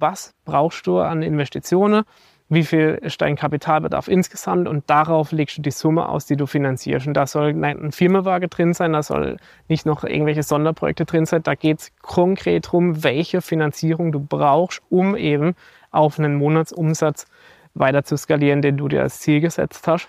was brauchst du an Investitionen, wie viel ist dein Kapitalbedarf insgesamt und darauf legst du die Summe aus, die du finanzierst. Und da soll ein Firmenwagen drin sein, da soll nicht noch irgendwelche Sonderprojekte drin sein. Da geht es konkret darum, welche Finanzierung du brauchst, um eben auf einen Monatsumsatz weiter zu skalieren, den du dir als Ziel gesetzt hast.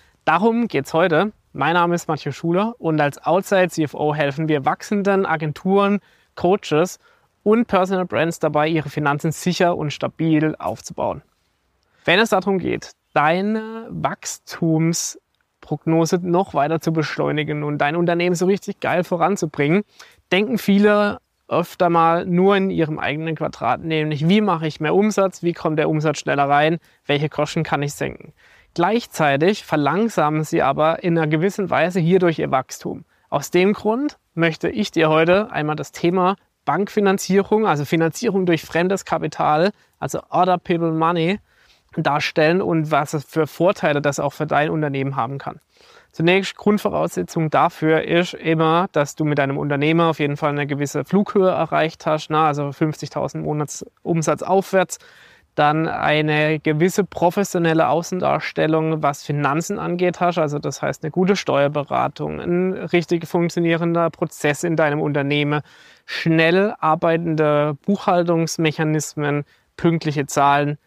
Darum geht es heute. Mein Name ist Matthias Schuler und als Outside CFO helfen wir wachsenden Agenturen, Coaches und Personal Brands dabei, ihre Finanzen sicher und stabil aufzubauen. Wenn es darum geht, deine Wachstumsprognose noch weiter zu beschleunigen und dein Unternehmen so richtig geil voranzubringen, denken viele öfter mal nur in ihrem eigenen Quadrat, nämlich wie mache ich mehr Umsatz, wie kommt der Umsatz schneller rein, welche Kosten kann ich senken. Gleichzeitig verlangsamen sie aber in einer gewissen Weise hierdurch ihr Wachstum. Aus dem Grund möchte ich dir heute einmal das Thema Bankfinanzierung, also Finanzierung durch fremdes Kapital, also Other People Money, darstellen und was für Vorteile das auch für dein Unternehmen haben kann. Zunächst Grundvoraussetzung dafür ist immer, dass du mit deinem Unternehmer auf jeden Fall eine gewisse Flughöhe erreicht hast, na, also 50.000 Monatsumsatz aufwärts dann eine gewisse professionelle Außendarstellung, was Finanzen angeht, hast. Also das heißt eine gute Steuerberatung, ein richtig funktionierender Prozess in deinem Unternehmen, schnell arbeitende Buchhaltungsmechanismen, pünktliche Zahlen,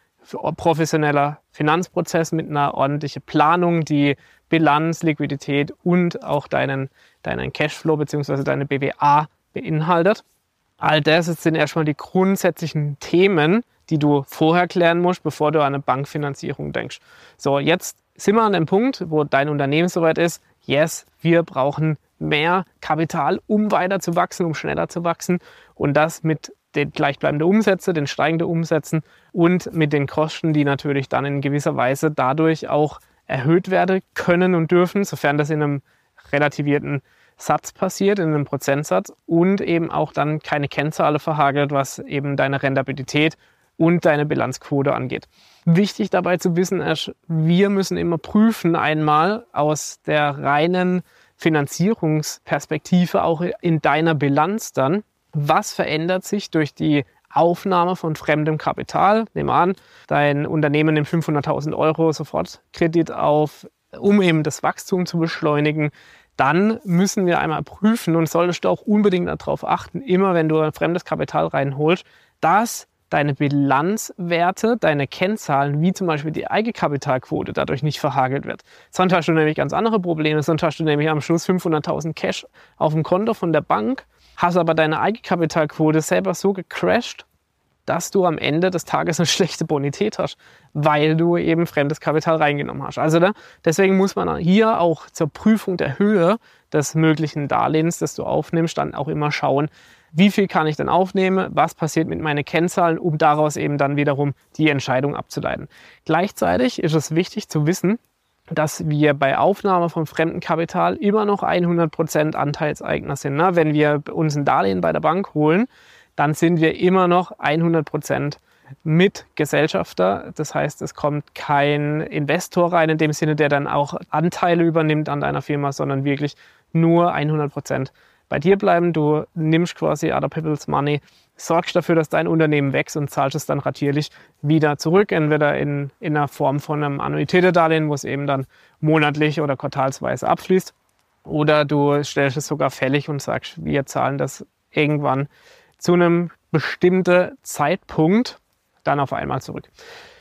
professioneller Finanzprozess mit einer ordentlichen Planung, die Bilanz, Liquidität und auch deinen, deinen Cashflow bzw. deine BWA beinhaltet. All das sind erstmal die grundsätzlichen Themen, die du vorher klären musst, bevor du an eine Bankfinanzierung denkst. So, jetzt sind wir an dem Punkt, wo dein Unternehmen soweit ist. Yes, wir brauchen mehr Kapital, um weiter zu wachsen, um schneller zu wachsen. Und das mit den gleichbleibenden Umsätzen, den steigenden Umsätzen und mit den Kosten, die natürlich dann in gewisser Weise dadurch auch erhöht werden können und dürfen, sofern das in einem relativierten Satz passiert, in einem Prozentsatz und eben auch dann keine Kennzahlen verhagelt, was eben deine Rentabilität und deine Bilanzquote angeht. Wichtig dabei zu wissen ist, wir müssen immer prüfen einmal aus der reinen Finanzierungsperspektive auch in deiner Bilanz dann, was verändert sich durch die Aufnahme von fremdem Kapital. Nehmen wir an, dein Unternehmen nimmt 500.000 Euro Sofortkredit auf, um eben das Wachstum zu beschleunigen. Dann müssen wir einmal prüfen und solltest du auch unbedingt darauf achten, immer wenn du ein fremdes Kapital reinholst, dass deine Bilanzwerte, deine Kennzahlen, wie zum Beispiel die Eigenkapitalquote, dadurch nicht verhagelt wird. Sonst hast du nämlich ganz andere Probleme. Sonst hast du nämlich am Schluss 500.000 Cash auf dem Konto von der Bank, hast aber deine Eigenkapitalquote selber so gecrashed, dass du am Ende des Tages eine schlechte Bonität hast, weil du eben fremdes Kapital reingenommen hast. Also da, deswegen muss man hier auch zur Prüfung der Höhe des möglichen Darlehens, das du aufnimmst, dann auch immer schauen, wie viel kann ich denn aufnehmen, was passiert mit meinen Kennzahlen, um daraus eben dann wiederum die Entscheidung abzuleiten. Gleichzeitig ist es wichtig zu wissen, dass wir bei Aufnahme von fremdem Kapital immer noch 100% Anteilseigner sind. Ne? Wenn wir uns ein Darlehen bei der Bank holen, dann sind wir immer noch 100% mit Gesellschafter. Das heißt, es kommt kein Investor rein in dem Sinne, der dann auch Anteile übernimmt an deiner Firma, sondern wirklich nur 100% bei dir bleiben. Du nimmst quasi Other People's Money, sorgst dafür, dass dein Unternehmen wächst und zahlst es dann ratierlich wieder zurück, entweder in, in einer Form von einem Annuitätedarlehen, wo es eben dann monatlich oder quartalsweise abfließt, oder du stellst es sogar fällig und sagst, wir zahlen das irgendwann zu einem bestimmten Zeitpunkt dann auf einmal zurück.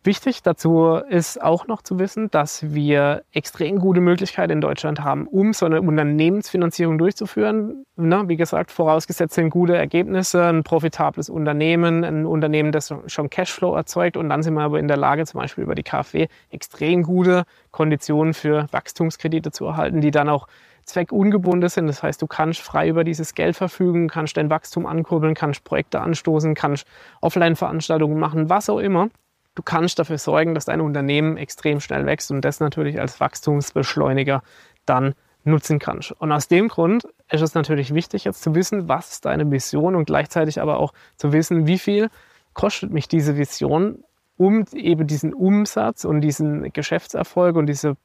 Wichtig dazu ist auch noch zu wissen, dass wir extrem gute Möglichkeiten in Deutschland haben, um so eine Unternehmensfinanzierung durchzuführen. Na, wie gesagt, vorausgesetzt sind gute Ergebnisse, ein profitables Unternehmen, ein Unternehmen, das schon Cashflow erzeugt. Und dann sind wir aber in der Lage, zum Beispiel über die KfW extrem gute Konditionen für Wachstumskredite zu erhalten, die dann auch zweckungebunden sind. Das heißt, du kannst frei über dieses Geld verfügen, kannst dein Wachstum ankurbeln, kannst Projekte anstoßen, kannst Offline-Veranstaltungen machen, was auch immer. Du kannst dafür sorgen, dass dein Unternehmen extrem schnell wächst und das natürlich als Wachstumsbeschleuniger dann nutzen kannst. Und aus dem Grund ist es natürlich wichtig, jetzt zu wissen, was ist deine Vision und gleichzeitig aber auch zu wissen, wie viel kostet mich diese Vision, um eben diesen Umsatz und diesen Geschäftserfolg und diese,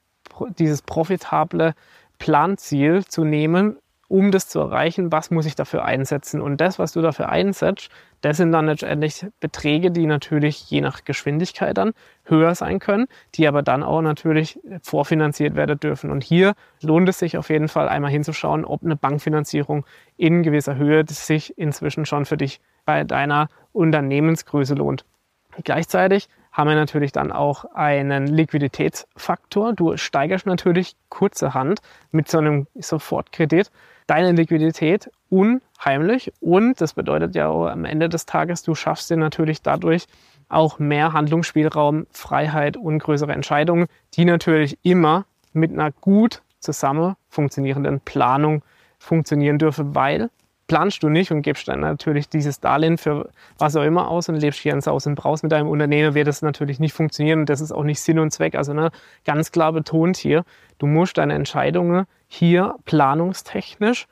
dieses profitable Planziel zu nehmen, um das zu erreichen, was muss ich dafür einsetzen? Und das, was du dafür einsetzt, das sind dann letztendlich Beträge, die natürlich je nach Geschwindigkeit dann höher sein können, die aber dann auch natürlich vorfinanziert werden dürfen. Und hier lohnt es sich auf jeden Fall einmal hinzuschauen, ob eine Bankfinanzierung in gewisser Höhe sich inzwischen schon für dich bei deiner Unternehmensgröße lohnt. Gleichzeitig haben wir natürlich dann auch einen Liquiditätsfaktor. Du steigerst natürlich kurzerhand mit so einem Sofortkredit deine Liquidität unheimlich und das bedeutet ja am Ende des Tages, du schaffst dir natürlich dadurch auch mehr Handlungsspielraum, Freiheit und größere Entscheidungen, die natürlich immer mit einer gut zusammen funktionierenden Planung funktionieren dürfen, weil planst du nicht und gibst dann natürlich dieses Darlehen für was auch immer aus und lebst hier in Saus und Braus mit deinem Unternehmen, wird das natürlich nicht funktionieren und das ist auch nicht Sinn und Zweck. Also ne, ganz klar betont hier, du musst deine Entscheidungen hier planungstechnisch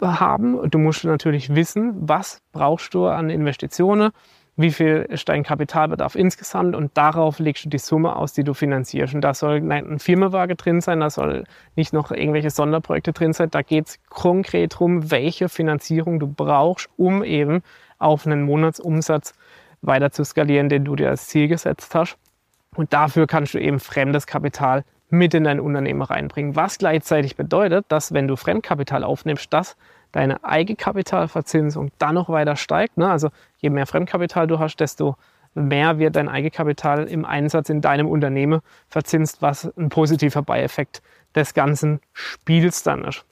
haben. Du musst natürlich wissen, was brauchst du an Investitionen, wie viel ist dein Kapitalbedarf insgesamt und darauf legst du die Summe aus, die du finanzierst. Und da soll ein Firmenwagen drin sein, da soll nicht noch irgendwelche Sonderprojekte drin sein. Da geht es konkret darum, welche Finanzierung du brauchst, um eben auf einen Monatsumsatz weiter zu skalieren, den du dir als Ziel gesetzt hast. Und dafür kannst du eben fremdes Kapital mit in dein Unternehmen reinbringen. Was gleichzeitig bedeutet, dass wenn du Fremdkapital aufnimmst, dass deine Eigenkapitalverzinsung dann noch weiter steigt. Ne? Also je mehr Fremdkapital du hast, desto mehr wird dein Eigenkapital im Einsatz in deinem Unternehmen verzinst, was ein positiver Beieffekt des ganzen Spiels dann ist.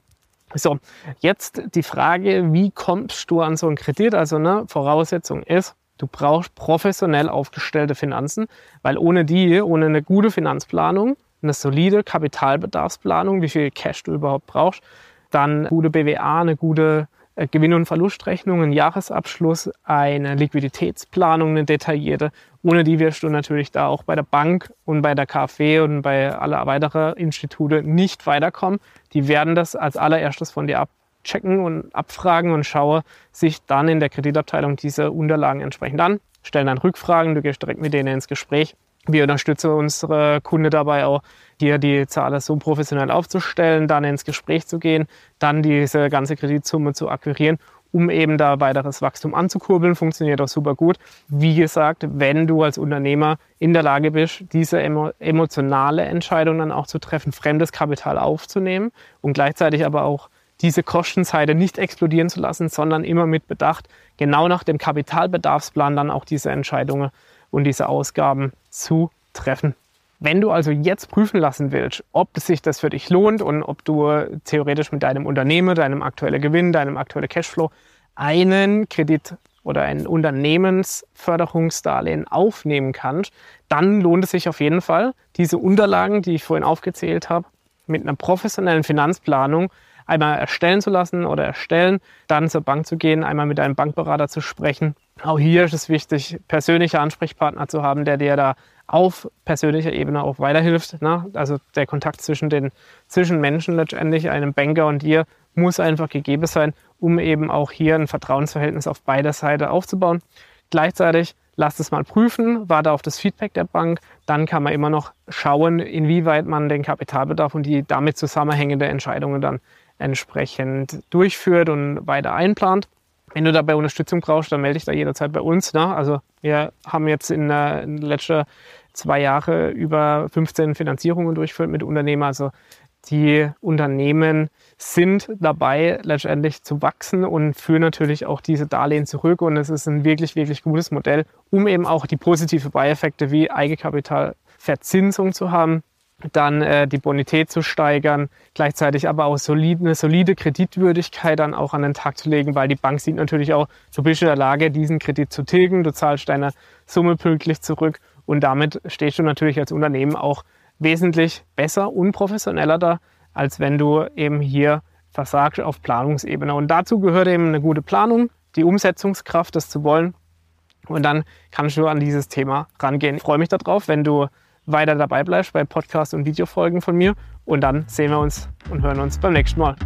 So, jetzt die Frage, wie kommst du an so einen Kredit? Also ne, Voraussetzung ist, du brauchst professionell aufgestellte Finanzen, weil ohne die, ohne eine gute Finanzplanung, eine solide Kapitalbedarfsplanung, wie viel Cash du überhaupt brauchst, dann gute BWA, eine gute Gewinn- und Verlustrechnung, ein Jahresabschluss, eine Liquiditätsplanung, eine detaillierte. Ohne die wirst du natürlich da auch bei der Bank und bei der KfW und bei aller weiteren Institute nicht weiterkommen. Die werden das als allererstes von dir abchecken und abfragen und schauen sich dann in der Kreditabteilung diese Unterlagen entsprechend an, stellen dann Rückfragen, du gehst direkt mit denen ins Gespräch. Wir unterstützen unsere Kunden dabei auch, hier die Zahlen so professionell aufzustellen, dann ins Gespräch zu gehen, dann diese ganze Kreditsumme zu akquirieren, um eben da weiteres Wachstum anzukurbeln. Funktioniert auch super gut. Wie gesagt, wenn du als Unternehmer in der Lage bist, diese emotionale Entscheidung dann auch zu treffen, fremdes Kapital aufzunehmen und gleichzeitig aber auch diese Kostenseite nicht explodieren zu lassen, sondern immer mit Bedacht, genau nach dem Kapitalbedarfsplan dann auch diese Entscheidungen und diese Ausgaben zu treffen. Wenn du also jetzt prüfen lassen willst, ob sich das für dich lohnt und ob du theoretisch mit deinem Unternehmen, deinem aktuellen Gewinn, deinem aktuellen Cashflow einen Kredit oder ein Unternehmensförderungsdarlehen aufnehmen kannst, dann lohnt es sich auf jeden Fall, diese Unterlagen, die ich vorhin aufgezählt habe, mit einer professionellen Finanzplanung einmal erstellen zu lassen oder erstellen, dann zur Bank zu gehen, einmal mit einem Bankberater zu sprechen. Auch hier ist es wichtig, persönliche Ansprechpartner zu haben, der dir da auf persönlicher Ebene auch weiterhilft. Ne? Also der Kontakt zwischen den zwischen Menschen letztendlich, einem Banker und dir, muss einfach gegeben sein, um eben auch hier ein Vertrauensverhältnis auf beider Seiten aufzubauen. Gleichzeitig lasst es mal prüfen, warte auf das Feedback der Bank, dann kann man immer noch schauen, inwieweit man den Kapitalbedarf und die damit zusammenhängende Entscheidungen dann entsprechend durchführt und weiter einplant. Wenn du dabei Unterstützung brauchst, dann melde dich da jederzeit bei uns. Ne? Also wir haben jetzt in, den letzten zwei Jahren über 15 Finanzierungen durchgeführt mit Unternehmern. Also die Unternehmen sind dabei, letztendlich zu wachsen und führen natürlich auch diese Darlehen zurück. Und es ist ein wirklich, wirklich gutes Modell, um eben auch die positive Beieffekte wie Eigenkapitalverzinsung zu haben, dann äh, die Bonität zu steigern, gleichzeitig aber auch solid, eine solide Kreditwürdigkeit dann auch an den Tag zu legen, weil die Bank sieht natürlich auch, du bist in der Lage, diesen Kredit zu tilgen, du zahlst deine Summe pünktlich zurück und damit stehst du natürlich als Unternehmen auch wesentlich besser und professioneller da, als wenn du eben hier versagst auf Planungsebene. Und dazu gehört eben eine gute Planung, die Umsetzungskraft, das zu wollen. Und dann kannst du an dieses Thema rangehen. Ich freue mich darauf, wenn du weiter dabei bleibst bei Podcast- und Videofolgen von mir. Und dann sehen wir uns und hören uns beim nächsten Mal.